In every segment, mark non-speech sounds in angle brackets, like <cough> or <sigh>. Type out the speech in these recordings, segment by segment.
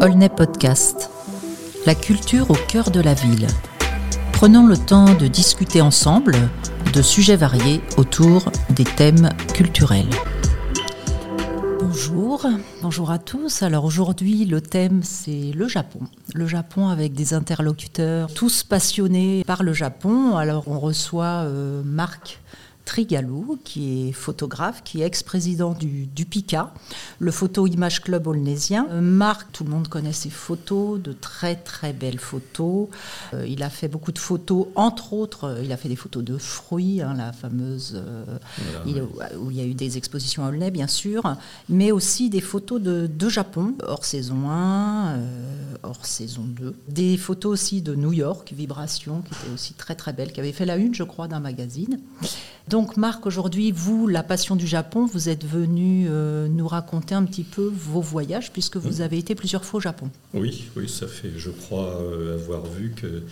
Olney Podcast. La culture au cœur de la ville. Prenons le temps de discuter ensemble de sujets variés autour des thèmes culturels. Bonjour, bonjour à tous. Alors aujourd'hui, le thème c'est le Japon. Le Japon avec des interlocuteurs tous passionnés par le Japon. Alors on reçoit euh, Marc Trigalou, qui est photographe, qui est ex-président du, du, PICA, le Photo Image Club aulnésien. Euh, Marc, tout le monde connaît ses photos, de très très belles photos. Euh, il a fait beaucoup de photos, entre autres, euh, il a fait des photos de fruits, hein, la fameuse, il, où il y a eu des expositions à Aulnay, bien sûr, mais aussi des photos de, de Japon, hors saison 1, hors saison 2. Des photos aussi de New York, Vibration, qui était aussi très très belle, qui avait fait la une, je crois, d'un magazine. Donc Marc, aujourd'hui, vous, la passion du Japon, vous êtes venu euh, nous raconter un petit peu vos voyages, puisque vous mmh. avez été plusieurs fois au Japon. Oui, oui, ça fait, je crois, euh, avoir vu que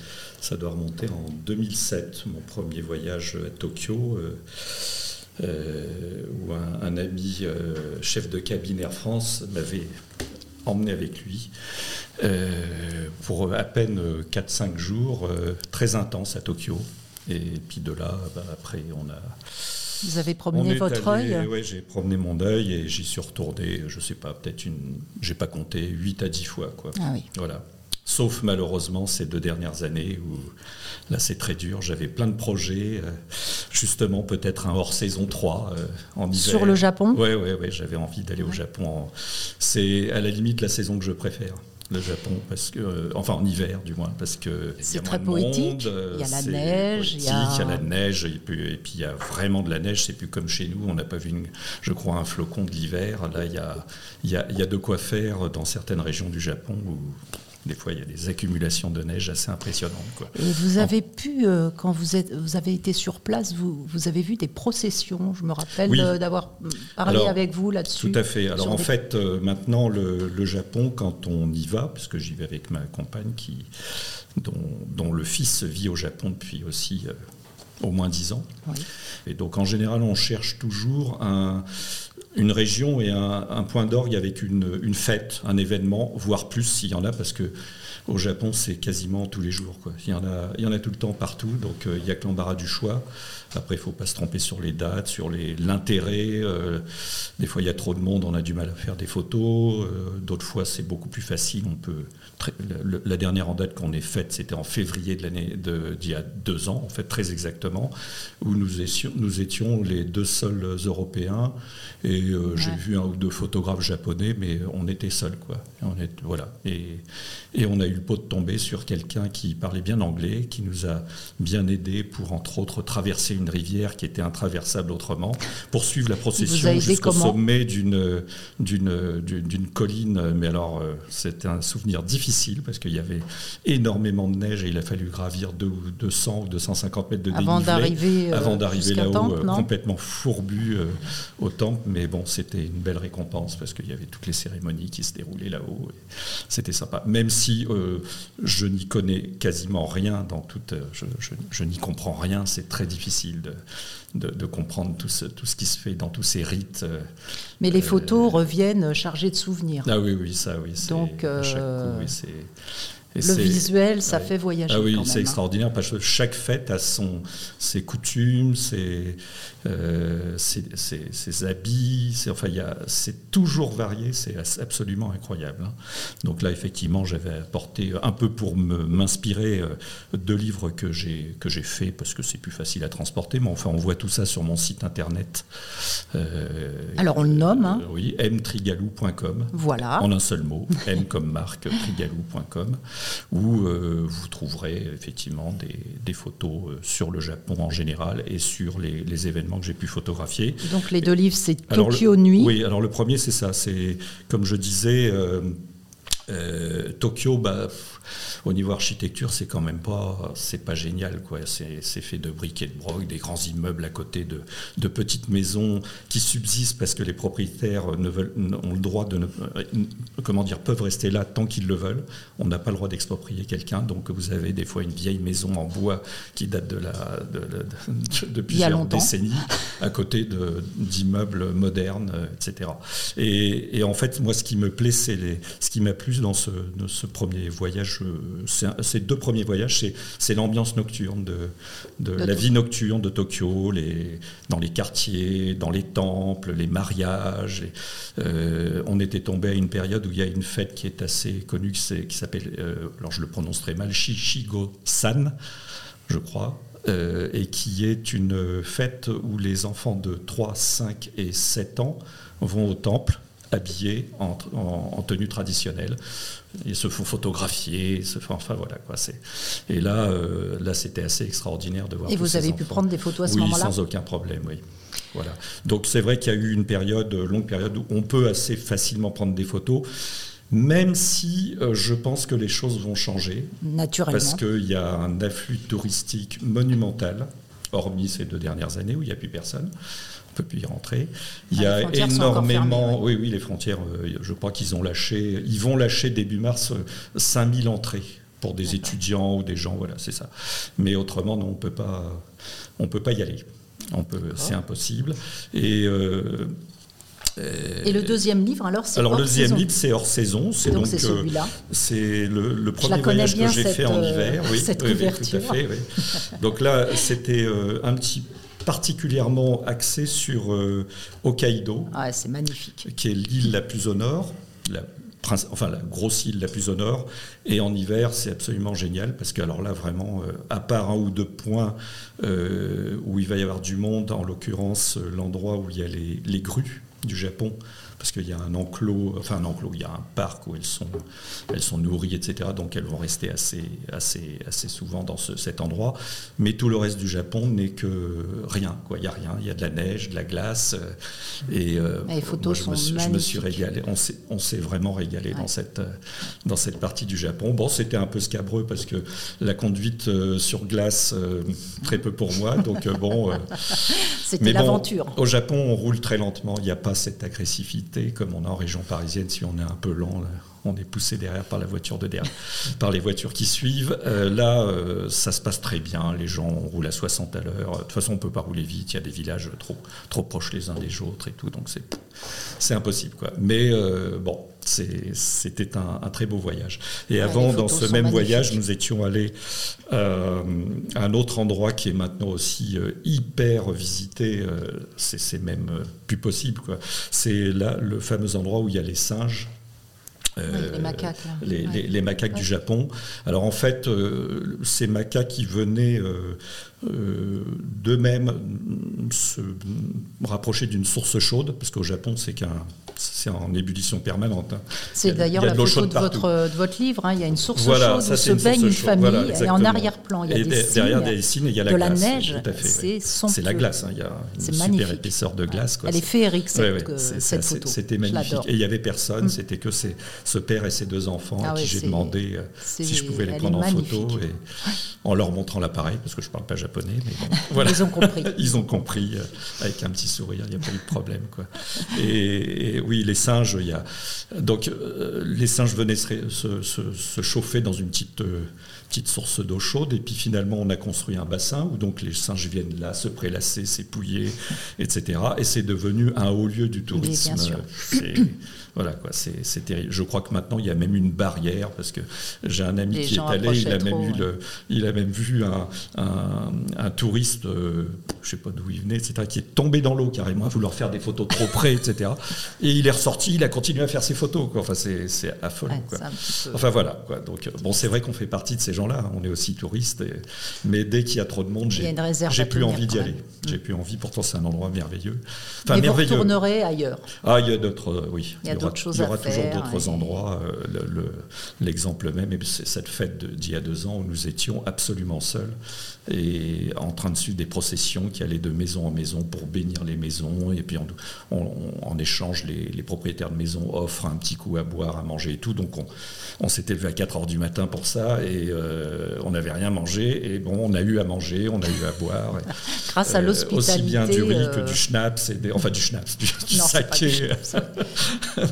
ça doit remonter en 2007, mon premier voyage à Tokyo. Euh, où un, un ami chef de cabine Air France m'avait emmené avec lui pour à peine 4-5 jours, très intense à Tokyo. Et puis de là, bah, après, on a. Vous avez promené votre œil Oui, j'ai promené mon œil et j'y suis retourné, je sais pas, peut-être une. J'ai pas compté, 8 à 10 fois. Quoi. Ah oui. Voilà. Sauf malheureusement ces deux dernières années où là c'est très dur. J'avais plein de projets, euh, justement peut-être un hors saison 3 euh, en hiver. Sur le Japon oui, j'avais envie d'aller au Japon. C'est à la limite la saison que je préfère le Japon, parce que, euh, enfin en hiver du moins, parce que c'est très poétique. Monde, il y a la neige, il y a... il y a... la neige, et puis, et puis, il y a vraiment de la neige. C'est plus comme chez nous, on n'a pas vu, une, je crois, un flocon de l'hiver. Là, il y, a, il, y a, il y a de quoi faire dans certaines régions du Japon où des fois, il y a des accumulations de neige assez impressionnantes. Quoi. Et vous avez pu, euh, quand vous, êtes, vous avez été sur place, vous, vous avez vu des processions. Je me rappelle oui. euh, d'avoir parlé Alors, avec vous là-dessus. Tout à fait. Alors en des... fait, euh, maintenant, le, le, Japon, quand on y va, parce que j'y vais avec ma compagne, qui, dont, dont, le fils vit au Japon depuis aussi euh, au moins dix ans. Oui. Et donc en général, on cherche toujours un une région et un, point d'orgue avec une, fête, un événement, voire plus s'il y en a, parce que au Japon, c'est quasiment tous les jours. Quoi. Il, y en a, il y en a tout le temps partout, donc euh, il n'y a que l'embarras du choix. Après, il ne faut pas se tromper sur les dates, sur l'intérêt. Euh, des fois, il y a trop de monde, on a du mal à faire des photos. Euh, D'autres fois, c'est beaucoup plus facile. On peut la dernière en date qu'on ait faite, c'était en février d'il y a deux ans, en fait, très exactement, où nous étions, nous étions les deux seuls Européens. Et euh, ouais. j'ai vu un ou deux photographes japonais, mais on était seuls, quoi. Et on est, voilà. Et, et on a eu le pot de tomber sur quelqu'un qui parlait bien anglais, qui nous a bien aidé pour, entre autres, traverser une rivière qui était intraversable autrement, pour suivre la procession jusqu'au sommet d'une d'une colline. Mais alors, euh, c'était un souvenir difficile parce qu'il y avait énormément de neige et il a fallu gravir deux, 200 ou 250 mètres de avant dénivelé euh, avant d'arriver là-haut, euh, complètement fourbu euh, au temple. Mais bon, c'était une belle récompense parce qu'il y avait toutes les cérémonies qui se déroulaient là-haut. C'était sympa. Même si euh, je n'y connais quasiment rien dans toute. Je, je, je n'y comprends rien, c'est très difficile de, de, de, comprendre tout ce, tout ce qui se fait dans tous ces rites. Mais les photos euh, reviennent chargées de souvenirs. Ah oui, oui, ça, oui. Donc, euh, chaque coup, oui, c'est. Et le visuel, ça ouais. fait voyager. Ah oui, c'est extraordinaire parce que chaque fête a son, ses coutumes, ses, euh, ses, ses, ses habits. Enfin, c'est toujours varié, c'est absolument incroyable. Hein. Donc là, effectivement, j'avais apporté un peu pour m'inspirer euh, deux livres que j'ai que j'ai fait parce que c'est plus facile à transporter. Mais enfin, on voit tout ça sur mon site internet. Euh, Alors on le nomme. Hein. oui, mtrigalou.com. Voilà. En un seul mot, m comme marque trigalou.com où euh, vous trouverez effectivement des, des, photos euh, sur le Japon en général et sur les, les événements que j'ai pu photographier. Donc les deux livres, c'est Tokyo Nuit. Oui, alors le premier, c'est ça. C'est, comme je disais, euh, Euh, Tokyo, bah, au niveau architecture, c'est quand même pas, c'est pas génial, quoi. C'est fait de briques et de broc, des grands immeubles à côté de, de, petites maisons qui subsistent parce que les propriétaires ne veulent, ont le droit de, ne, comment dire, peuvent rester là tant qu'ils le veulent. On n'a pas le droit d'exproprier quelqu'un, donc vous avez des fois une vieille maison en bois qui date de la, de, de, plusieurs décennies, à côté d'immeubles modernes, etc. Et, et, en fait, moi, ce qui me plaît, c'est ce qui m'a plu dans ce, ce premier voyage, euh, ces deux premiers voyages, c'est l'ambiance nocturne de, de la vie nocturne de Tokyo, les, dans les quartiers, dans les temples, les mariages. Euh, on était tombé à une période où il y a une fête qui est assez connue, qui s'appelle, euh, alors je le prononce très mal, Shishigo-san, je crois. et qui est une fête où les enfants de 3, 5 et 7 ans vont au temple habillés en, tenue traditionnelle. Ils se font photographier, se font, enfin voilà quoi. Et là, euh, là c'était assez extraordinaire de voir. Et vous avez pu prendre des photos à ce moment-là sans aucun problème, oui. Voilà. Donc c'est vrai qu'il y a eu une période, longue période où on peut assez facilement prendre des photos. Même si euh, je pense que les choses vont changer. Naturellement. Parce qu'il y a un afflux touristique monumental, hormis ces deux dernières années où il n'y a plus personne peut plus y rentrer. Il y ah, a énormément. oui. oui, les frontières, euh, je crois qu'ils ont lâché. Ils vont lâcher début mars 5000 euh, entrées pour des étudiants ou des gens, voilà, c'est ça. Mais autrement, non, on peut pas, on peut pas y aller. On peut, c'est impossible. Et euh, et le deuxième livre, alors, c'est Alors, le deuxième livre, c'est hors saison. C'est donc, c'est celui-là. c'est le, premier voyage que j'ai fait en hiver. Oui, cette oui, couverture. tout à fait. donc là, c'était un petit particulièrement axé sur euh, Hokkaido. Ah, c'est magnifique. Qui est l'île la plus au nord, la, enfin la grosse île la plus au nord. Et en hiver, c'est absolument génial parce que alors là, vraiment, euh, à part un ou deux points euh, où il va y avoir du monde, en l'occurrence l'endroit où il y a les, les grues du Japon, parce qu'il y a un enclos, enfin un enclos, il y a un parc où elles sont, elles sont nourries, etc. Donc elles vont rester assez, assez, assez souvent dans cet endroit. Mais tout le reste du Japon n'est que rien. Quoi. Il n'y a rien. Il y a de la neige, de la glace. Euh, et, euh, Les photos je, me suis, je, me suis, régalé. On s'est vraiment régalé dans, cette, euh, dans cette partie du Japon. Bon, c'était un peu scabreux parce que la conduite sur glace, très peu pour moi. Donc bon. <laughs> c'était l'aventure. au Japon, on roule très lentement. Il n'y a pas cette agressivité comme on a en région parisienne, si on est un peu lent, on est poussé derrière par la voiture de derrière, <laughs> par les voitures qui suivent. Euh, là, euh, ça se passe très bien. Les gens roulent à 60 à l'heure. De toute façon, on peut pas rouler vite. Il y a des villages trop, trop proches les uns des autres et tout. Donc c'est, c'est impossible, quoi. Mais euh, bon, c'était un, très beau voyage. Et avant, dans ce même voyage, nous étions allés à un autre endroit qui est maintenant aussi hyper visité. c'est même plus possible. C'est là le fameux endroit où il y a les singes les macaques. Les, macaques du Japon. Alors en fait, euh, ces macaques qui venaient euh, euh, d'eux-mêmes se rapprocher d'une source chaude, parce qu'au Japon, c'est qu'un c'est en ébullition permanente. Hein. C'est d'ailleurs la photo de, votre, de votre livre. Hein. Il y a une source chaude où se baigne une famille et en arrière-plan, il y a des derrière des signes, il y a la de glace. la neige. C'est la glace. Hein. Il y a une super épaisseur de glace. Elle est féerique cette, cette photo. C'était magnifique. Et il n'y avait personne. Mm. C'était que ce père et ses deux enfants à ah qui j'ai demandé euh, si je pouvais les prendre en photo en leur montrant l'appareil parce que je ne parle pas japonais <laughs> Ils ont compris. <laughs> Ils ont compris euh, avec un petit sourire, il n'y a pas eu de problème. Et, oui, les singes, il. Donc, euh, les singes venaient se, chauffer dans une petite. Euh, petite source d'eau chaude et puis finalement on a construit un bassin où donc les singes viennent là se prélasser, s'épouiller, etc. Et c'est devenu un haut lieu du tourisme. Voilà, quoi, c'est terrible. Je crois que maintenant, il y a même une barrière, parce que j'ai un ami qui est allé, il a, même vu le, il a même vu un, un, touriste, euh, je sais pas d'où il venait, etc., qui est tombé dans l'eau carrément, à vouloir faire des photos trop près, etc. Et il est ressorti, il a continué à faire ses photos. Enfin, c'est affolant. Enfin, voilà. Quoi. Donc, bon, c'est vrai qu'on fait partie de ces gens-là. On est aussi touristes triste. Mais dès qu'il y a trop de monde, j'ai plus envie d'y aller. J'ai plus envie. Pourtant, c'est un endroit merveilleux. Enfin, Mais vous retournerez ailleurs. Ah, il y a d'autres. oui. Il y, aura, choses il y aura toujours d'autres endroits. L'exemple même, c'est cette fête d'il y a deux ans où nous étions absolument seuls et en train de suivre des processions qui allaient de maison en maison pour bénir les maisons. Et puis en échange, les, propriétaires de maisons offrent un petit coup à boire, à manger et tout. Donc on, s'était levé à 4 heures du matin pour ça et euh, on n'avait rien mangé. Et bon, on a eu à manger, on a eu à boire. <laughs> Grâce à euh, l'hospitalité. aussi bien du riz que euh, du schnapps, et enfin du schnapps, du, saké. <laughs>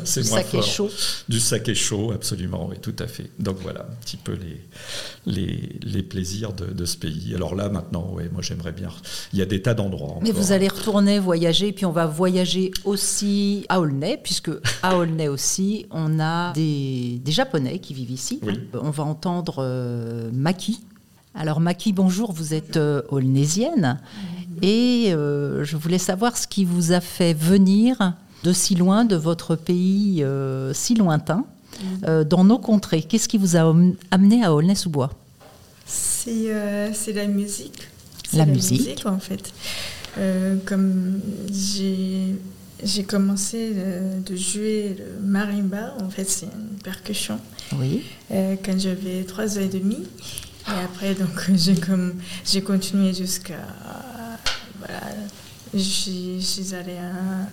C'est moins saké chaud. Du saké chaud, absolument, oui, tout à fait. Donc voilà un petit peu les, les, plaisirs de, de ce pays. Alors là, maintenant, ouais, moi j'aimerais bien. Il y a des tas d'endroits. Mais vous allez retourner voyager, puis on va voyager aussi à Aulnay, puisque à Aulnay aussi, on a des, Japonais qui vivent ici. On va entendre euh, Maki. Alors Maki, bonjour, vous êtes euh. Et euh, je voulais savoir ce qui vous a fait venir de si loin, de votre pays si lointain, dans nos contrées. Qu'est-ce qui vous a amené à Aulnay-sous-Bois? euh, c'est la musique. La, musique. en fait. Euh, comme j'ai commencé de jouer le marimba, en fait, c'est une percussion. Oui. Euh, quand j'avais trois ans et demi. Et après, donc, <laughs> j'ai comme j'ai continué jusqu'à voilà, je suis allée à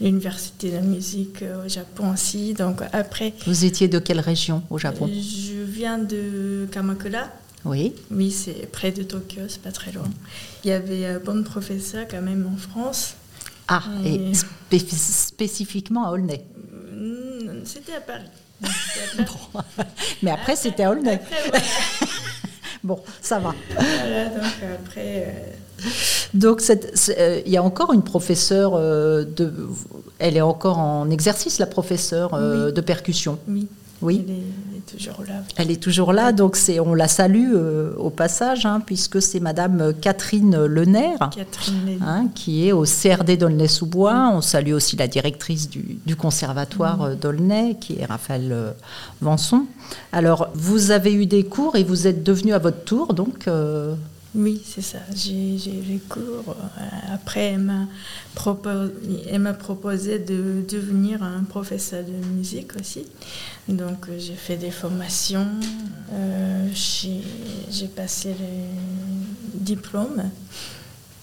l'université de la musique au Japon aussi. Donc après. Vous étiez de quelle région au Japon? Je viens de Kamakura. Oui. Oui, c'est près de Tokyo, c'est pas très loin. Il y avait un bon professeur quand même en France. Ah, et, spécifiquement à Aulnay C'était à Paris. <laughs> Mais après, c'était à Aulnay. <laughs> bon, ça va. Voilà, donc après. Euh, donc, euh, il y a encore une professeure euh, de. Elle est encore en exercice, la professeure de percussion. Oui. Oui. Elle est, toujours là. Elle est toujours là, donc c'est, on la salue euh, au passage, hein, puisque c'est Madame Catherine Lener, hein, qui est au CRD d'Aulnay-sous-Bois. On salue aussi la directrice du, conservatoire mmh. d'Aulnay, qui est Raphaël euh, Vanson. Alors, vous avez eu des cours et vous êtes devenu à votre tour, donc. Euh, oui, c'est ça. J'ai eu cours. Après, elle m'a proposé, de devenir un professeur de musique aussi. Donc, j'ai fait des formations. Euh, j'ai passé les diplômes.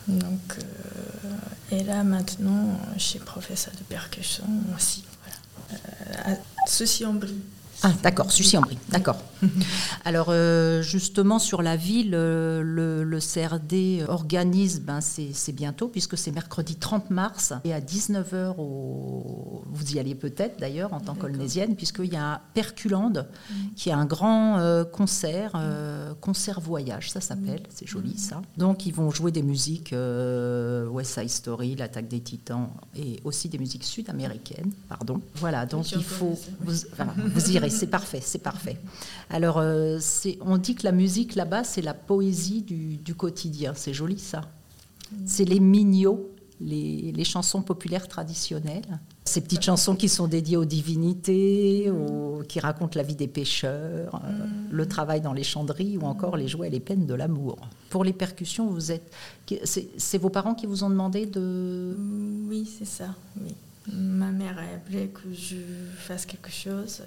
Donc, euh, et là, maintenant, je suis professeur de percussion aussi. Voilà. Euh, à Soucy-en-Brie. Ah, d'accord, Sucy-en-Brie, d'accord. <laughs> Alors, euh, justement, sur la ville, euh, le, CRD organise, ben, c'est bientôt, puisque c'est mercredi 30 mars, et à 19h, vous y alliez peut-être d'ailleurs en tant qu'olnésienne, puisqu'il y a Perculande, mm. qui est un grand euh, concert, concert voyage, ça s'appelle, mm. c'est joli ça. Donc, ils vont jouer des musiques West Side Story, L'Attaque des Titans, et aussi des musiques sud-américaines, pardon. Voilà, donc il faut, vous, <laughs> vous irez c'est parfait, c'est parfait. Alors, euh, on dit que la musique là-bas, c'est la poésie du, quotidien. C'est joli ça. C'est les mignots, les, chansons populaires traditionnelles. Ces petites chansons qui sont dédiées aux divinités, qui racontent la vie des pêcheurs, euh, le travail dans les chanderies ou encore les joies et les peines de l'amour. Pour les percussions, vous êtes, c'est vos parents qui vous ont demandé de. Oui, c'est ça. Ma mère a appelé que je fasse quelque chose.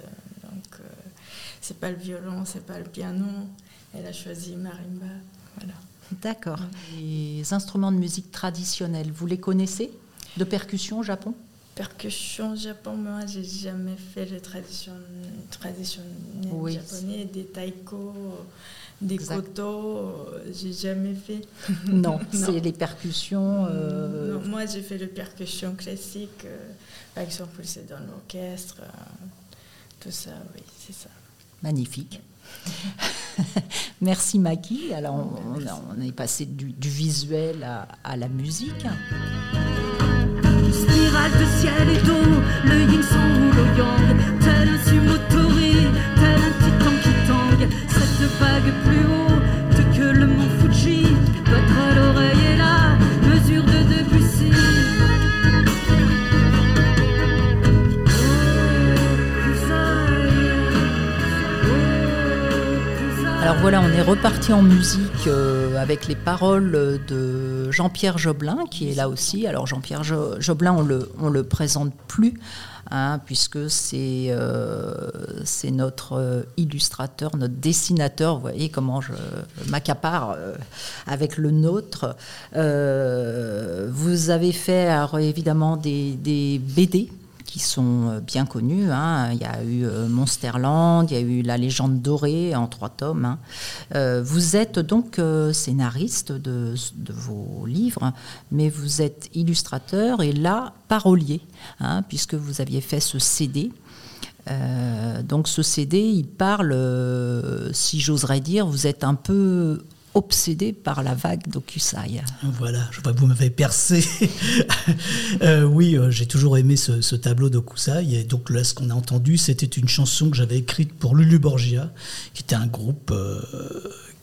Euh, c'est pas le violon, c'est pas le piano. Elle a choisi marimba. Voilà. D'accord. Les instruments de musique traditionnels, vous les connaissez? De percussion au Japon? Percussion au Japon, moi, j'ai jamais fait les traditions traditionnelles japonais, des taiko, des koto, j'ai jamais fait. <laughs> Non, <laughs> c'est les percussions. Euh, moi, j'ai fait les percussions classiques. Euh, par exemple, c'est dans l'orchestre. Tout ça, oui, c'est ça. Magnifique. <laughs> Merci Maki. Alors on, est passé du, visuel à, la musique. Spirale de ciel et d'eau, le yin ou le yang, tel un sumotori, tel un titan qui tangue, cette vague plus haut voilà, on est reparti en musique euh, avec les paroles de Jean-Pierre Joblin, qui est là aussi. Alors Jean-Pierre Joblin, on le, le présente plus, hein, puisque c'est euh, notre euh, illustrateur, notre dessinateur. Vous voyez comment je m'accapare avec le nôtre. vous avez fait évidemment des BD qui sont euh, bien connus. Hein. Il y a eu euh, Monsterland, il y a eu La légende dorée en trois tomes. Hein. Euh, vous êtes donc scénariste de, vos livres, mais vous êtes illustrateur et là parolier, hein, puisque vous aviez fait ce CD. donc ce CD, il parle, si j'oserais dire, vous êtes un peu obsédé par la vague d'Okusai. Voilà, je vois que vous m'avez percé. <laughs> Euh, oui, euh, j'ai toujours aimé ce, tableau d'Okusai. Et donc là, ce qu'on a entendu, c'était une chanson que j'avais écrite pour Lulu Borgia, qui était un groupe euh,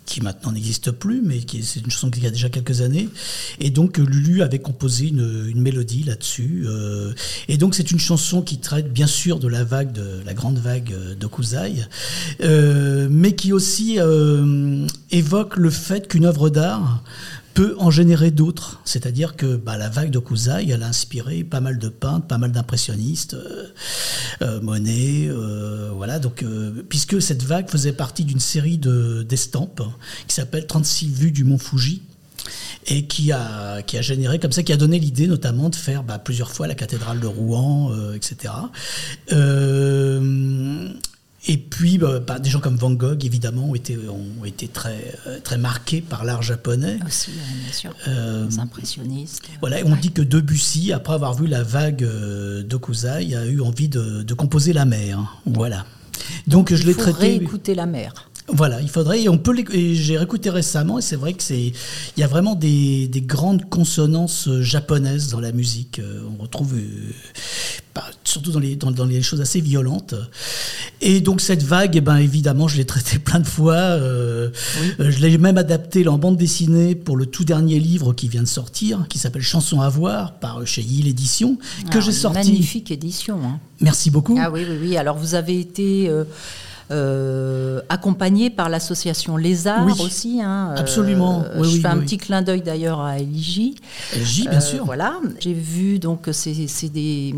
qui maintenant n'existe plus, mais qui c'est une chanson qui a déjà quelques années. Et donc Lulu avait composé une, mélodie là-dessus. Et donc c'est une chanson qui traite bien sûr de la vague, de la grande vague euh, mais qui aussi évoque le fait qu'une œuvre d'art peut en générer d'autres. C'est-à-dire que bah, la vague de Kuzai, elle a inspiré pas mal de peintres, pas mal d'impressionnistes, euh, euh, Monet, euh, voilà. Donc, puisque cette vague faisait partie d'une série d'estampes qui s'appelle 36 vues du mont Fuji, et qui a, qui a généré comme ça, qui a donné l'idée notamment de faire bah, plusieurs fois la cathédrale de Rouen, etc. Et puis, bah, bah, des gens comme Van Gogh, évidemment, ont été, ont été très, euh, très marqués par l'art japonais. Aussi, bien sûr. Euh, les impressionnistes. Voilà, on dit que Debussy, après avoir vu la vague euh, d'Okuzai, a eu envie de, de, composer la mer. Voilà. Donc, je l'ai traité. écouter la mer. Voilà, il faudrait. Et on peut. J'ai réécouté récemment et c'est vrai que c'est. Il y a vraiment des, des, grandes consonances japonaises dans la musique. On retrouve surtout dans les, dans, les choses assez violentes. Et donc cette vague, eh ben, évidemment, je l'ai traitée <laughs> plein de fois. Euh, euh, je l'ai même adapté en bande dessinée pour le tout dernier livre qui vient de sortir, qui s'appelle Chansons à voir, par chez Yale Édition, que j'ai sorti. Magnifique édition. Hein. Merci beaucoup. Ah oui, oui, oui. Alors vous avez été... Euh, euh, accompagné par l'association Les Arts aussi. Hein, euh, absolument. je fais un petit clin d'œil d'ailleurs à Eligi. Eligi, bien euh, sûr. Voilà, j'ai vu donc c'est des,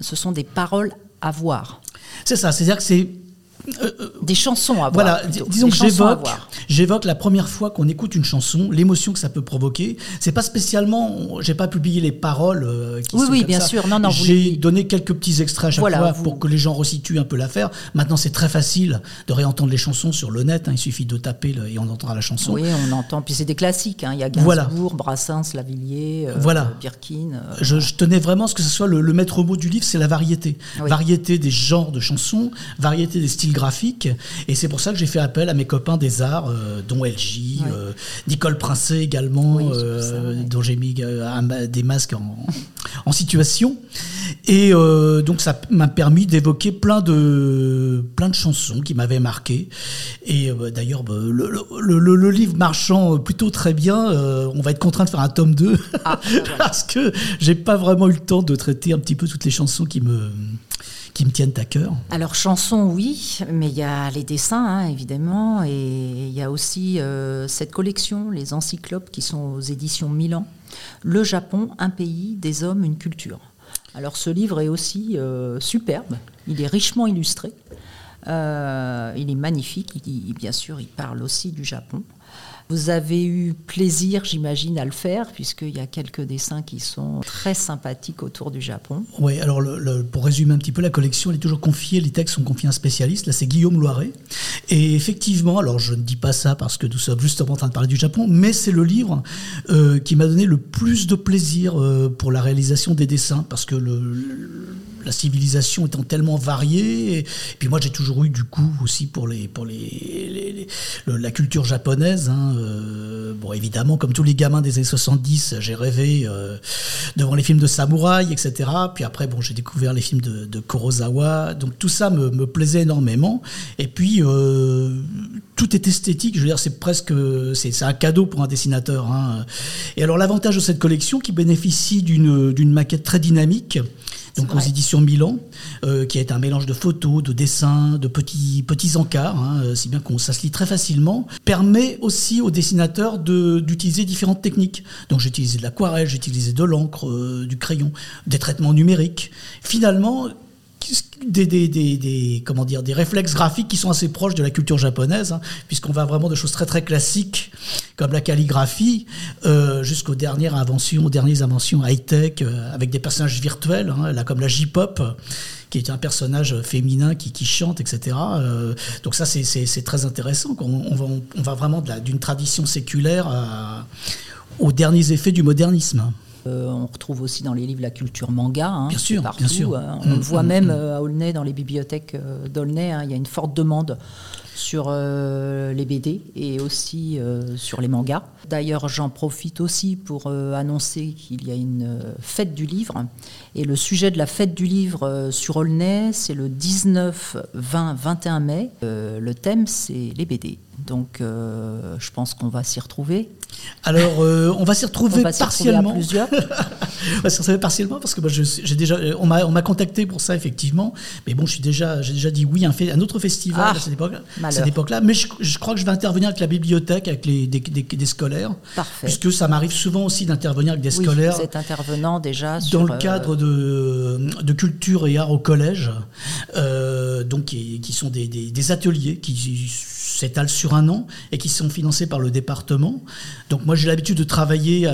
ce sont des paroles à voir. C'est ça, c'est-à-dire que c'est des chansons à voir. Voilà, disons que j'évoque, j'évoque la première fois qu'on écoute une chanson, l'émotion que ça peut provoquer. C'est pas spécialement, j'ai pas publié les paroles. Euh, qui oui, oui, bien sûr. Non, non. J'ai donné quelques petits extraits à chaque fois pour que les gens resituent un peu l'affaire. Maintenant, c'est très facile de réentendre les chansons sur le net. Hein. il suffit de taper et on entendra la chanson. Oui, on entend. Puis c'est des classiques. Hein. il y a Gainsbourg, Brassens, Lavillier, euh, voilà. Birkin. Euh, je, tenais vraiment à ce que ce soit le, maître mot du livre, c'est la variété. Variété des genres de chansons, variété des styles graphique. Et c'est pour ça que j'ai fait appel à mes copains des arts, euh, dont LG, euh, Nicole Princet également, euh, dont j'ai mis des masques en, situation. Et donc ça m'a permis d'évoquer plein de, plein de chansons qui m'avaient marqué. Et d'ailleurs, bah, le, livre marchant plutôt très bien, on va être contraint de faire un tome 2 ah, <laughs> parce que j'ai pas vraiment eu le temps de traiter un petit peu toutes les chansons qui me qui me tiennent à cœur Alors chansons, oui, mais il y a les dessins, hein, évidemment, et il y a aussi euh, cette collection, les encyclopes qui sont aux éditions Milan. Le Japon, un pays, des hommes, une culture. Alors ce livre est aussi euh, superbe, il est richement illustré, euh, il est magnifique, il, bien sûr il parle aussi du Japon. Vous avez eu plaisir, j'imagine, à le faire, puisqu'il y a quelques dessins qui sont très sympathiques autour du Japon. Oui, alors pour résumer un petit peu, la collection, elle est toujours confiée, les textes sont confiés à un spécialiste. Là, c'est Guillaume Loiret. Et effectivement, alors je ne dis pas ça parce que nous sommes justement en train de parler du Japon, mais c'est le livre euh, qui m'a donné le plus de plaisir euh, pour la réalisation des dessins, parce que le la civilisation étant tellement variée. Et, puis moi, j'ai toujours eu du coup aussi pour, les, pour les, la culture japonaise. Hein, euh, bon, évidemment, comme tous les gamins des années 70, j'ai rêvé euh, devant les films de samouraï, etc. Puis après, bon, j'ai découvert les films de, Kurosawa. Donc tout ça me, me plaisait énormément. Et puis, euh, tout est esthétique. Je veux dire, c'est presque, c'est un cadeau pour un dessinateur. Hein. Et alors, l'avantage de cette collection qui bénéficie d'une maquette très dynamique, donc aux éditions Milan, qui est un mélange de photos, de dessins, de petits, petits encarts, hein, si bien qu'on ça se lit très facilement, permet aussi aux dessinateurs d'utiliser différentes techniques. Donc j'ai utilisé de l'aquarelle, j'ai utilisé de l'encre, du crayon, des traitements numériques. Finalement, des, comment dire, des réflexes graphiques qui sont assez proches de la culture japonaise, hein, puisqu'on va vraiment de choses très très classiques comme la calligraphie euh, jusqu'aux dernières inventions, aux dernières inventions high-tech euh, avec des personnages virtuels, hein, là, comme la J-pop qui est un personnage féminin qui, qui chante, etc. Euh, donc ça, c'est très intéressant. On, va, on va vraiment d'une tradition séculaire aux derniers effets du modernisme. Euh, on retrouve aussi dans les livres la culture manga. Hein, bien sûr, partout, bien sûr. Hein. On le voit mm, même mm. euh, à Aulnay, dans les bibliothèques euh, d'Aulnay. Hein. il y a une forte demande sur les BD et aussi sur les mangas. D'ailleurs, j'en profite aussi pour annoncer qu'il y a une fête du livre. Et le sujet de la fête du livre sur Aulnay, c'est le 19, 20, 21 mai. le thème, c'est les BD. Donc, je pense qu'on va s'y retrouver. Alors, euh, on va s'y retrouver partiellement. plusieurs. <laughs> on va s'y retrouver partiellement parce que moi, j'ai déjà, euh, on m'a, contacté pour ça effectivement. Mais bon, je suis déjà, j'ai déjà dit oui à un, autre festival ah, à cette époque-là. Mais je, crois que je vais intervenir avec la bibliothèque, avec les, des, scolaires. Parfait. Puisque ça m'arrive souvent aussi d'intervenir avec des scolaires. Vous êtes intervenant déjà dans le cadre euh, de, culture et art au collège, donc qui, sont des ateliers qui s'étalent sur un an et qui sont financés par le département. Donc moi j'ai l'habitude de travailler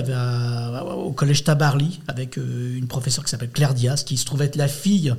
au collège Tabarly avec euh, une professeure qui s'appelle Claire Diaz, qui se trouve être la fille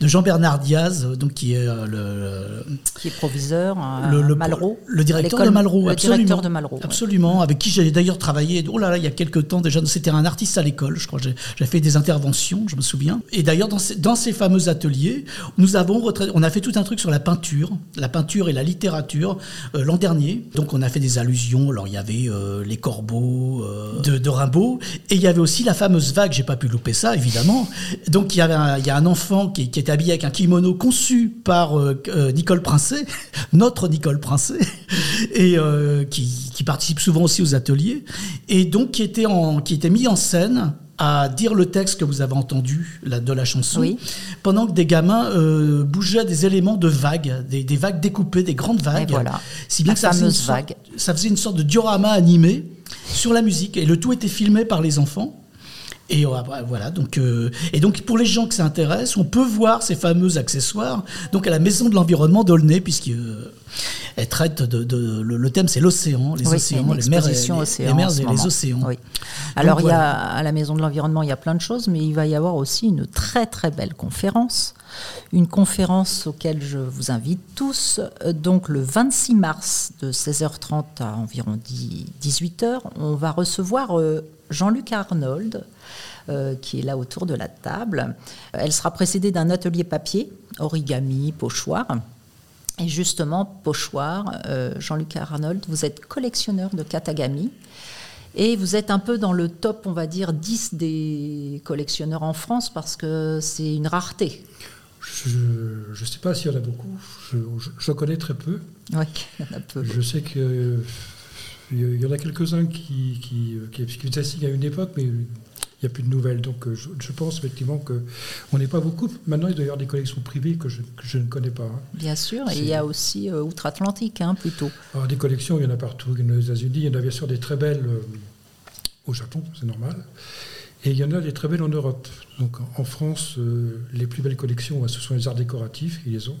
de Jean-Bernard Diaz, donc qui est euh, le, qui est proviseur le, Malraux, le directeur de Malraux, le directeur de Malraux, absolument, avec qui j'ai d'ailleurs travaillé. Oh là là, il y a quelques temps déjà, c'était un artiste à l'école, je crois. J'ai fait des interventions, je me souviens. Et d'ailleurs dans ces, dans ces fameux ateliers, nous avons on a fait tout un truc sur la peinture, la peinture et la littérature euh, l'an dernier. Donc on a fait des allusions. Alors il y avait les corbeaux euh, de, Rimbaud. Et il y avait aussi la fameuse vague, j'ai pas pu louper ça, évidemment. Donc il y, avait un, a un enfant qui, qui était habillé avec un kimono conçu par euh, euh, Nicole Princet, <laughs> notre Nicole Princet, <laughs> et qui, participe souvent aussi aux ateliers, et donc qui était mis en scène à dire le texte que vous avez entendu de la chanson, pendant que des gamins bougeaient des éléments de vagues, des, vagues découpées, des grandes vagues. voilà. Si bien que ça faisait, vague. ça faisait une sorte de diorama animé sur la musique. Et le tout était filmé par les enfants. Et euh, voilà, donc, euh, et donc pour les gens qui s'intéressent, on peut voir ces fameux accessoires donc à la Maison de l'Environnement d'Aulnay, puisqu'elle euh, traite de, le, thème c'est l'océan, les océans, les mers, les, mers et les océans. Alors il y a, à la Maison de l'Environnement, il y a plein de choses, mais il va y avoir aussi une très très belle conférence une conférence auquel je vous invite tous. Donc le 26 mars de 16h30 à environ 18h, on va recevoir euh, Jean-Luc Arnold. Euh, qui est là autour de la table. Elle sera précédée d'un atelier papier, origami, pochoir. Et justement, pochoir, Jean-Luc Arnold, vous êtes collectionneur de katagami. Et vous êtes un peu dans le top, on va dire, 10 des collectionneurs en France parce que c'est une rareté. Je ne sais pas s'il y en a beaucoup. Je, connais très peu. Oui, <laughs> il y en a peu. Je sais qu'il y en a quelques-uns qui, qui, qui, à une époque, mais il n'y a plus de nouvelles. Donc je, pense effectivement qu'on n'est pas beaucoup. Maintenant, il doit y avoir des collections privées que je, ne connais pas. Hein. Bien sûr, et il y a aussi euh, outre-Atlantique, hein, plutôt. Alors, des collections, il y en a partout. Aux États-Unis, il y en a bien sûr des très belles euh, au Japon, c'est normal. Et il y en a des très belles en Europe. Donc en France, euh, les plus belles collections, ce sont les arts décoratifs qui les ont.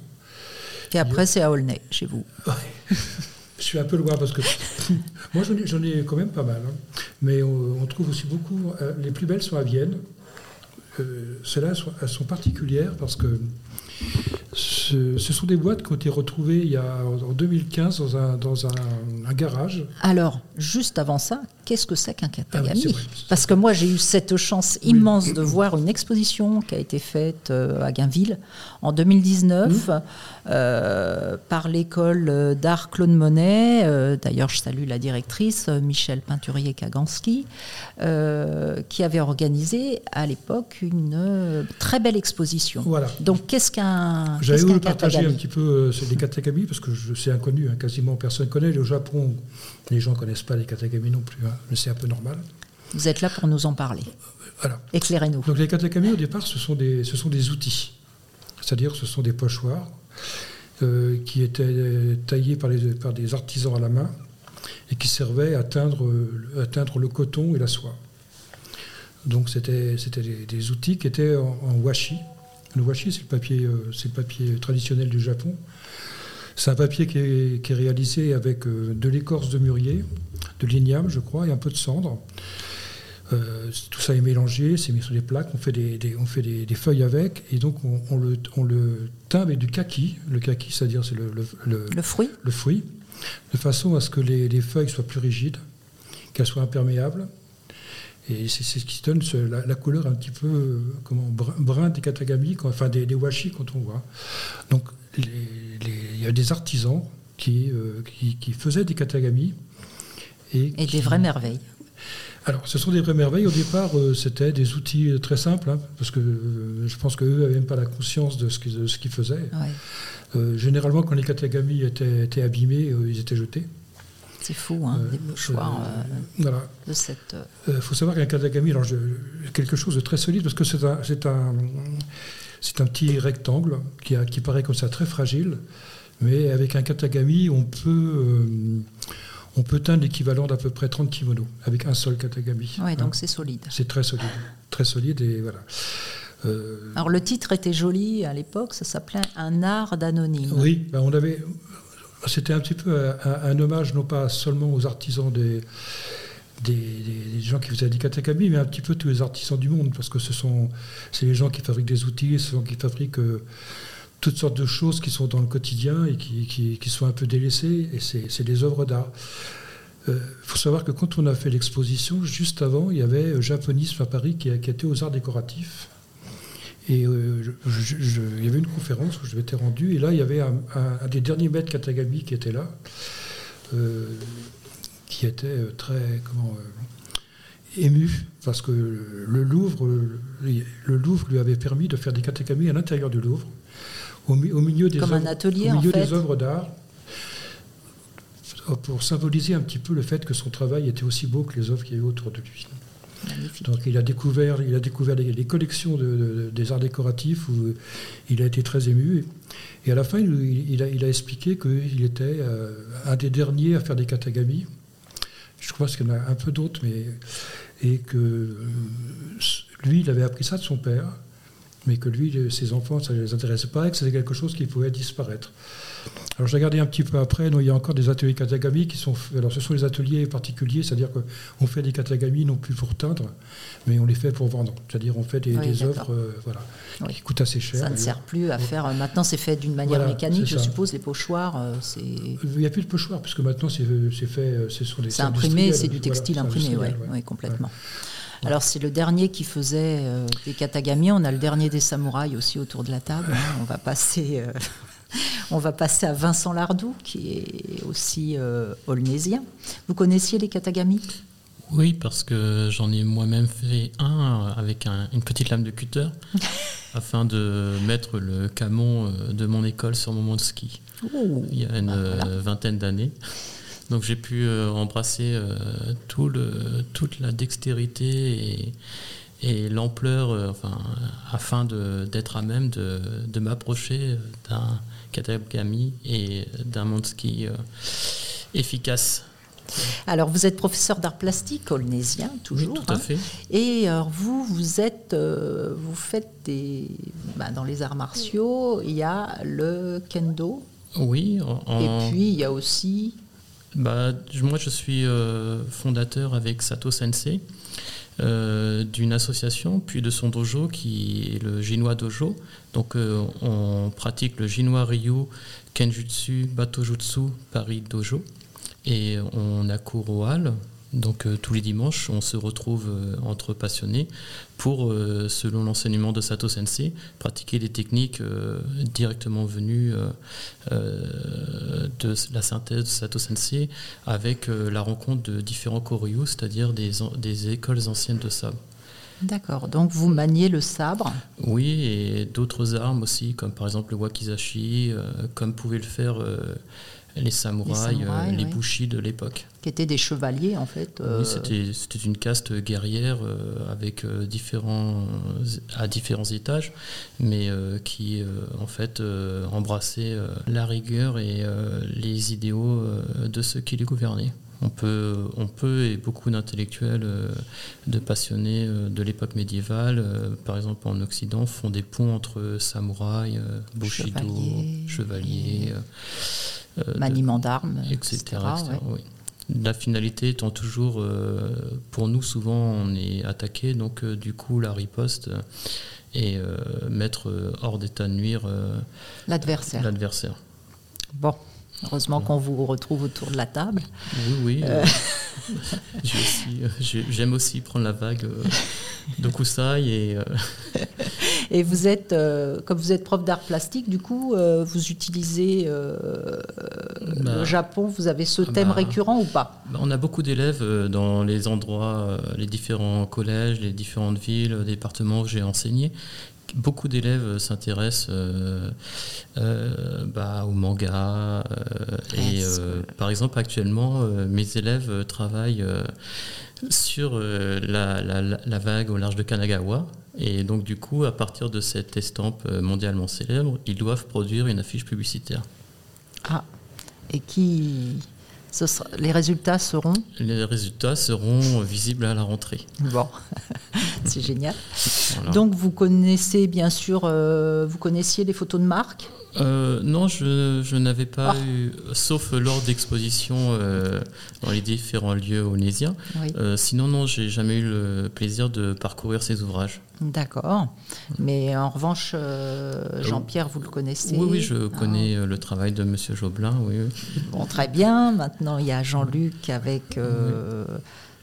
Et après, c'est à Aulnay, chez vous. <laughs> Je suis un peu loin parce que <laughs> moi j'en ai, quand même pas mal. Hein. Mais on, trouve aussi beaucoup. Euh, les plus belles sont à Vienne. Euh, Celles-là elles sont particulières parce que ce, sont des boîtes qui ont été retrouvées il y a, en 2015 dans un, dans un, garage. Alors, juste avant ça, qu'est-ce que c'est qu'un katagami ah Parce que moi, j'ai eu cette chance immense de voir une exposition qui a été faite euh, à Gainville en 2019 euh, par l'école d'art Claude Monet. Euh, d'ailleurs, je salue la directrice, Michel Peinturier-Kaganski, qui avait organisé à l'époque une très belle exposition. Voilà. Donc, qu'est-ce qu'un J'avais voulu partager un petit peu les katagami, parce que c'est inconnu, hein, quasiment personne ne connaît. Au Japon, les gens ne connaissent pas les katagami non plus, hein, mais c'est un peu normal. Vous êtes là pour nous en parler. Voilà. Éclairez-nous. Donc les katakami au départ ce sont des, ce sont des outils, c'est-à-dire ce sont des pochoirs euh, qui étaient taillés par, les, par des artisans à la main et qui servaient à teindre, à teindre le coton et la soie. Donc c'était des, des, outils qui étaient en, washi. Le washi c'est le, papier, euh, le papier traditionnel du Japon. C'est un papier qui est, qui est réalisé avec euh, de l'écorce de mûrier, de l'igname je crois, et un peu de cendre. Euh, tout ça est mélangé, c'est mis sur des plaques, on fait des, on fait des, feuilles avec, et donc on, le, on, le, teint avec du kaki. Le kaki, c'est-à-dire c'est le, le, fruit. Le fruit, de façon à ce que les, feuilles soient plus rigides, qu'elles soient imperméables. Et c'est ce qui donne la, couleur un petit peu euh, comment, brun, des katagami, enfin des, washi quand on voit. Donc il y a des artisans qui, euh, qui, faisaient des katagami. Et, et des vraies merveilles. Alors, ce sont des vraies merveilles. Au départ, euh, c'était des outils très simples, hein, parce que euh, je pense qu'eux n'avaient même pas la conscience de ce qu'ils faisaient. généralement, quand les katagami étaient, abîmés, ils étaient jetés. C'est fou, hein, des pochoirs voilà. de cette... Il faut savoir qu'un katagami, alors quelque chose de très solide, parce que c'est un, un, un, petit rectangle qui, a, qui paraît comme ça très fragile, mais avec un katagami, on peut on peut teindre l'équivalent d'à peu près 30 kimonos avec un seul katagami. Oui, donc hein. c'est solide. C'est très solide. Très solide et voilà. Euh, Alors le titre était joli à l'époque, ça s'appelait Un art d'anonyme. Oui, ben, on avait. C'était un petit peu un, hommage non pas seulement aux artisans des, des, gens qui faisaient des katagami, mais un petit peu tous les artisans du monde, parce que ce sont c'est les gens qui fabriquent des outils, ce sont qui fabriquent euh, toutes sortes de choses qui sont dans le quotidien et qui, qui, sont un peu délaissées, et c'est des œuvres d'art. Il euh, faut savoir que quand on a fait l'exposition, juste avant, il y avait euh, Japonisme à Paris qui, qui était aux arts décoratifs. Et il y avait une conférence où je m'étais rendu, et là, il y avait un, des derniers maîtres Katagami qui était là, qui était très comment, ému, parce que le Louvre, le Louvre lui avait permis de faire des Katagami à l'intérieur du Louvre au, milieu des Comme œuvres, un atelier, au milieu des œuvres d'art, pour symboliser un petit peu le fait que son travail était aussi beau que les œuvres qu'il y avait autour de lui. Donc il a découvert, il a découvert les, collections des arts décoratifs où il a été très ému. Et, à la fin, il, a, il a, expliqué qu'il était euh, un des derniers à faire des katagami. Je crois qu'il y en a un peu d'autres, mais et que euh, lui, il avait appris ça de son père mais que lui, ses enfants, ça ne les intéressait pas et que c'était quelque chose qui pouvait disparaître. Alors j'ai regardé un petit peu après, il y a encore des ateliers katagami qui sont Alors ce sont des ateliers particuliers, c'est-à-dire qu'on fait des katagami non plus pour teindre, mais on les fait pour vendre. C'est-à dire on fait des, œuvres euh, voilà, qui coûtent assez cher. Ça ne sert plus à faire. Maintenant c'est fait d'une manière mécanique, je suppose, les pochoirs. Euh, c'est... Il n'y a plus de pochoirs, puisque maintenant c'est, fait. Euh, c'est imprimé, c'est du textile imprimé, oui, complètement. Alors c'est le dernier qui faisait euh, des katagami. On a le dernier des samouraïs aussi autour de la table. Hein. On va passer. Euh, <laughs> on va passer à Vincent Lardou, qui est aussi euh, Vous connaissiez les katagami? Oui, parce que j'en ai moi-même fait un avec une petite lame de cutter <laughs> afin de mettre le camon euh, de mon école sur mon mont de ski. il y a une bah, vingtaine d'années. Donc j'ai pu euh, embrasser euh, tout le, toute la dextérité et, et l'ampleur euh, enfin, afin d'être à même de, de m'approcher d'un katagami et d'un monde ski efficace. Alors, vous êtes professeur d'art plastique olnésien, toujours. tout à hein. fait. Et alors, vous, vous êtes, vous faites des, bah, dans les arts martiaux, il y a le kendo. Oui. Et puis, il y a aussi bah, Moi, je suis euh, fondateur avec Sato Sensei euh, d'une association, puis de son dojo qui est le Jinois Dojo. Donc, euh, on pratique le Jinois Ryu, Kenjutsu, Batojutsu, Paris Dojo. Et on a cours au hall, donc euh, tous les dimanches, on se retrouve euh, entre passionnés pour, euh, selon l'enseignement de Sato Sensei, pratiquer des techniques directement venues de la synthèse de Sato Sensei avec la rencontre de différents koryu, c'est-à-dire des, des écoles anciennes de sabre. D'accord, donc vous maniez le sabre Oui, et d'autres armes aussi, comme par exemple le wakizashi, comme pouvait le faire les samouraïs, les, bushis de l'époque. Qui étaient des chevaliers en fait. Oui, c'était une caste guerrière avec différents, à différents étages, mais qui en fait embrassait la rigueur et les idéaux de ceux qui les gouvernaient. On peut, on peut et beaucoup d'intellectuels, euh, de passionnés euh, de l'époque médiévale, euh, par exemple en Occident, font des ponts entre samouraïs, bushido, chevaliers, maniement d'armes, etc. La finalité étant toujours, pour nous souvent on est attaqué, donc du coup la riposte et mettre hors d'état de nuire l'adversaire. Bon. Heureusement qu'on vous retrouve autour de la table. Oui, oui. Euh. Euh, j'aime aussi, prendre la vague euh, de Kusai. Et, et vous êtes, comme vous êtes prof d'art plastique, du coup, vous utilisez bah, le Japon, vous avez ce ah thème bah, récurrent ou pas? Bah, On a beaucoup d'élèves dans les endroits, les différents collèges, les différentes villes, départements que j'ai enseignés beaucoup d'élèves s'intéressent euh, euh, bah, au manga. Euh, et par exemple, actuellement, mes élèves travaillent sur la, la, vague au large de Kanagawa. Et donc, du coup, à partir de cette estampe mondialement célèbre, ils doivent produire une affiche publicitaire. Ah, et qui les résultats seront Les résultats seront visibles à la rentrée. Bon, <laughs> c'est génial. Donc vous connaissez bien sûr, euh, vous connaissiez les photos de marque? Euh, non, je, n'avais pas ah. eu, sauf lors d'expositions euh, dans les différents lieux onésiens. sinon, non, j'ai jamais eu le plaisir de parcourir ces ouvrages. D'accord. Mais en revanche, Jean-Pierre, vous le connaissez Oui, oui, je connais le travail de M. Joblin. Oui, Bon, très bien. Maintenant, il y a Jean-Luc avec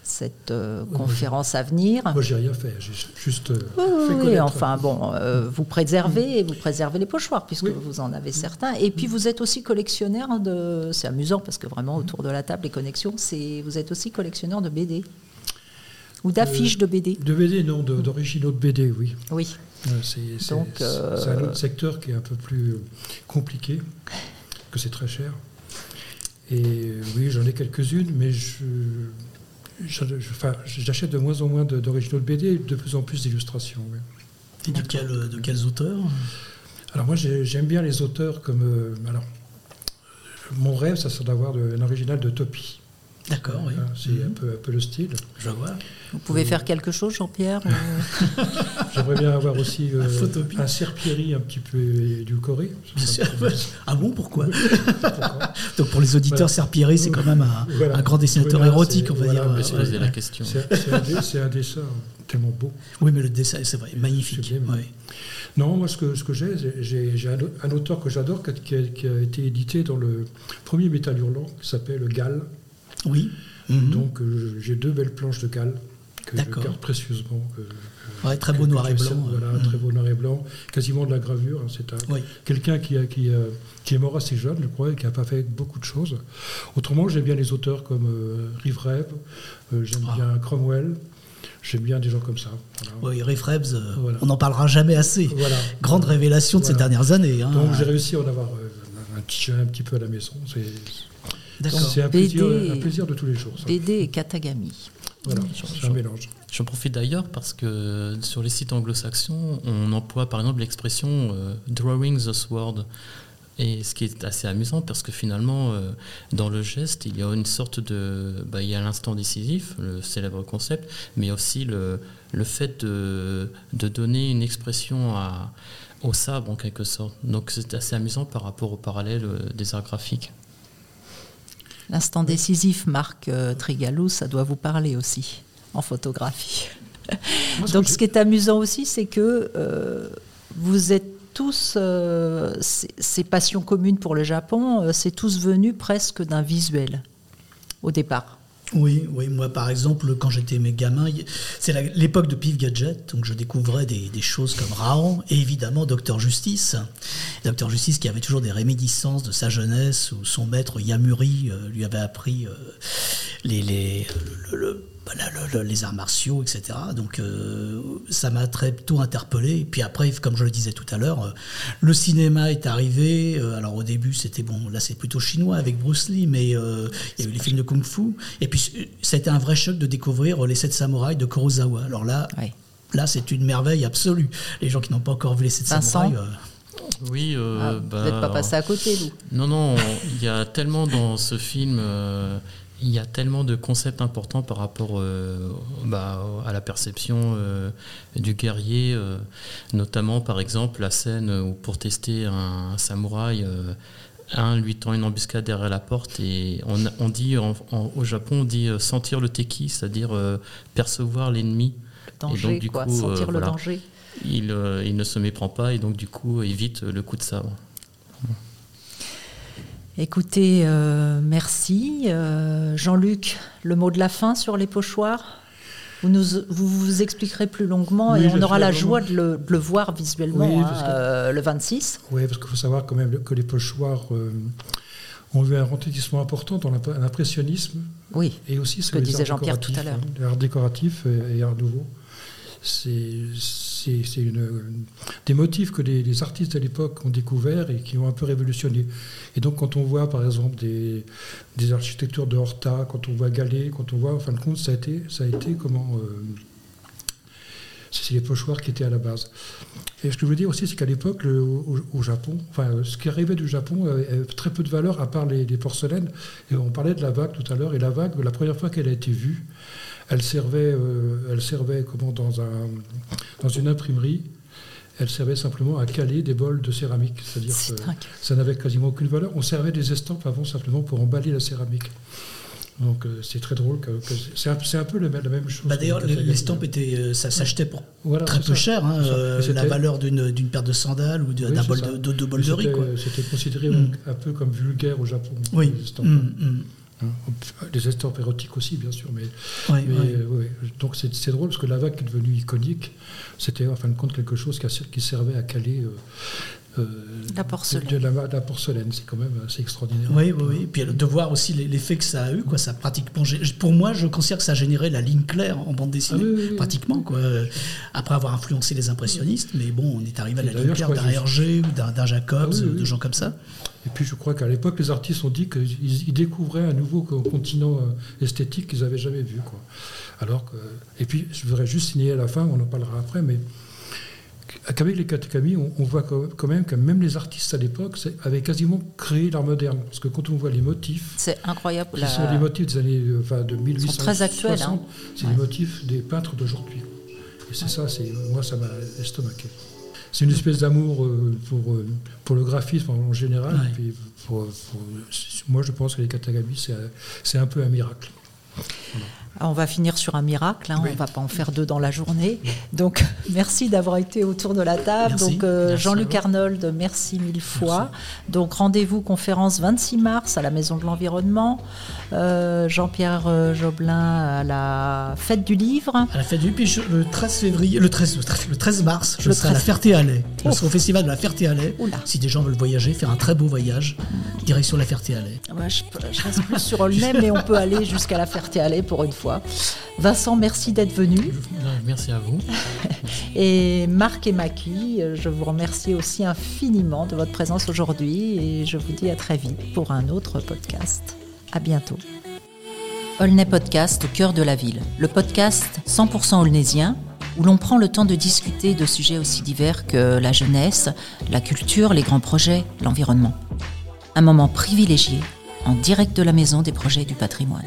cette euh, conférence à venir. Moi, j'ai rien fait, j'ai juste euh, fait oui, enfin bon, euh, vous préservez, vous préservez les pochoirs puisque vous en avez certains. Et puis vous êtes aussi collectionneur de, c'est amusant parce que vraiment autour de la table les connexions, c'est vous êtes aussi collectionneur de BD ou d'affiches de BD. De BD, non, d'originaux de, BD, oui. Oui. c'est un autre secteur qui est un peu plus compliqué, que c'est très cher. Et oui, j'en ai quelques-unes, mais je j'achète de moins en moins d'originaux de BD et de plus en plus d'illustrations. Et de, de quels auteurs Alors moi j'aime bien les auteurs comme... Euh, alors, mon rêve, ça serait d'avoir un original de Topi. D'accord, oui. C'est un, mhm. peu, un peu le style. Je vois. Vous pouvez faire quelque chose, Jean-Pierre <laughs> J'aimerais bien avoir aussi euh, un Serpieri un petit peu édulcoré. <laughs> <laughs> Ah bon, pourquoi, Donc pour les auditeurs, Serpieri, c'est quand même un, grand dessinateur érotique, on va dire. C'est la question. C'est un, dessin tellement beau. Oui, mais le dessin, c'est vrai, magnifique. Non, moi, ce que, ce que j'ai, j'ai un, auteur que j'adore qui, qui, a été édité dans le premier Métal Hurlant, qui s'appelle Gall. Oui. Mhm. Donc euh, j'ai deux belles planches de cale que je garde précieusement. très beau noir et blanc. Voilà, très beau noir et blanc, quasiment de la gravure. Hein, c'est quelqu'un qui, qui, qui, est mort assez jeune, je crois, et qui n'a pas fait beaucoup de choses. Autrement, j'aime bien les auteurs comme euh, Rive Rêve, euh, j'aime ah. bien Cromwell. J'aime bien des gens comme ça. Oui, Rebs, on n'en parlera jamais assez. Grande révélation de ces dernières années. Hein. Donc j'ai réussi à en avoir un, petit, un petit peu à la maison. C'est c'est un plaisir, de tous les jours. BD et Katagami. Voilà, c'est un mélange. J'en profite d'ailleurs parce que sur les sites anglo-saxons, on emploie par exemple l'expression euh, drawing the sword. Et ce qui est assez amusant parce que finalement, euh, dans le geste, il y a une sorte de. Bah, il y a l'instant décisif, le célèbre concept, mais aussi le, le fait de, de donner une expression à, au sabre en quelque sorte. Donc c'est assez amusant par rapport au parallèle euh, des arts graphiques. L'instant décisif, Marc euh, Trigalou, ça doit vous parler aussi en photographie. Donc ce qui est amusant aussi, c'est que euh, vous êtes tous, euh, ces, passions communes pour le Japon, c'est tous venu presque d'un visuel au départ. Oui, oui, moi par exemple, quand j'étais mes gamins, c'est l'époque de Pif Gadget, donc je découvrais des, choses comme Raon et évidemment Docteur Justice. Docteur Justice qui avait toujours des réminiscences de sa jeunesse où son maître Yamuri euh, lui avait appris euh, les, les, le, les arts martiaux, etc. Donc, euh, ça m'a très tôt interpellé. Et puis après, comme je le disais tout à l'heure, euh, le cinéma est arrivé. Euh, alors au début, c'était bon, là c'est plutôt chinois avec Bruce Lee, mais euh, il y a eu les films de Kung Fu. Et puis c'était un vrai choc de découvrir Les Sept Samouraïs de Kurosawa. Alors là, là c'est une merveille absolue. Les gens qui n'ont pas encore vu Les Sept Samouraïs. Oui, ah, bah, vous n'êtes pas passé à côté, vous. Non, non, il y a tellement dans ce film il y a tellement de concepts importants par rapport euh, bah, à la perception euh, du guerrier, euh, notamment par exemple la scène où pour tester un, samouraï, un lui tend une embuscade derrière la porte et on, dit au Japon on dit sentir le teki, c'est-à-dire percevoir l'ennemi. Le danger, du quoi, sentir le danger. Il, il, ne se méprend pas et donc du coup évite le coup de sabre. Écoutez, euh, merci. Euh, Jean-Luc, le mot de la fin sur les pochoirs vous, nous, vous, vous expliquerez plus longuement et on aura la joie de le, voir visuellement hein, euh, le 26. Oui, parce qu'il faut savoir quand même que les pochoirs ont eu un retentissement important dans l'impressionnisme. Oui, et aussi ce que disait Jean-Pierre tout à l'heure. L'art décoratif et, et art nouveau. C'est c'est des motifs que les, artistes de l'époque ont découverts et qui ont un peu révolutionné. Et donc quand on voit par exemple des, architectures de Horta, quand on voit Gallet, quand on voit, en fin de compte, ça a été, ça a été comment... Euh, c'est les pochoirs qui étaient à la base. Et ce que je veux dire aussi, c'est qu'à l'époque, au, Japon, enfin, ce qui arrivait du Japon avait très peu de valeur à part les, porcelaines. On parlait de la vague tout à l'heure, et la vague, la première fois qu'elle a été vue, elle servait, euh, elle servait comment, dans, un, dans une imprimerie. Elle servait simplement à caler des bols de céramique. C'est-à-dire que ça n'avait quasiment aucune valeur. On servait des estampes avant simplement pour emballer la céramique. Donc euh, c'est très drôle. Que, c'est, un, peu la, même chose. Bah, d'ailleurs, l'estampe était, euh, ça s'achetait pour très peu cher. Hein, la valeur d'une, paire de sandales ou d'un bol de, de, bol de riz. C'était considéré mm. un peu comme vulgaire au Japon. Oui. Les estampes érotiques aussi, bien sûr. Mais, donc c'est drôle parce que la vague est devenue iconique. C'était en fin de compte quelque chose qui, servait à caler. Euh, euh, la porcelaine. De, la, porcelaine, c'est quand même assez extraordinaire. Oui, oui, oui. Et puis de voir aussi l'effet que ça a eu, quoi. Ça pratiquement, pour moi, je considère que ça a généré la ligne claire en bande dessinée, ah pratiquement, quoi. Après avoir influencé les impressionnistes, mais bon, on est arrivé à la ligne claire d'un Hergé ou d'un Jacobs, ah de gens comme ça. Et puis je crois qu'à l'époque, les artistes ont dit qu'ils découvraient un nouveau continent euh, esthétique qu'ils n'avaient jamais vu. Quoi. Alors que, et puis je voudrais juste signer à la fin, on en parlera après, mais qu'avec les Katakami, on, voit quand même que même les artistes à l'époque avaient quasiment créé l'art moderne. Parce que quand on voit les motifs. C'est incroyable. Ce sont les motifs des années euh, enfin, de 1860. très actuels. Hein. C'est les motifs des peintres d'aujourd'hui. Et c'est ça, moi, ça m'a estomaqué c'est une espèce d'amour euh, pour, euh, pour le graphisme en général. moi, je pense que les Katagami, c'est un peu un miracle. On va finir sur un miracle, hein, on ne va pas en faire deux dans la journée. Donc <laughs> merci d'avoir été autour de la table. Donc euh, Jean-Luc Arnold, merci mille fois. Donc rendez-vous conférence 26 mars à la Maison de l'Environnement. Euh, Jean-Pierre euh, Joblin à la fête du livre. À la fête du livre, le 13 février, le 13, le 13 mars, je serai à la Ferté-Alais. Je serai au festival de la Ferté-Alais. Si des gens veulent voyager, faire un très beau voyage, direction la Ferté-Alais. je, reste plus sur le même, mais on peut aller jusqu'à la Ferté-Alais pour une fois. Vincent, merci d'être venu. Merci à vous. <laughs> et Marc et Maki, je vous remercie aussi infiniment de votre présence aujourd'hui et je vous dis à très vite pour un autre podcast. À bientôt. Aulnay Podcast au cœur de la ville. Le podcast 100% aulnaysien où l'on prend le temps de discuter de sujets aussi divers que la jeunesse, la culture, les grands projets, l'environnement. Un moment privilégié en direct de la maison des projets du patrimoine.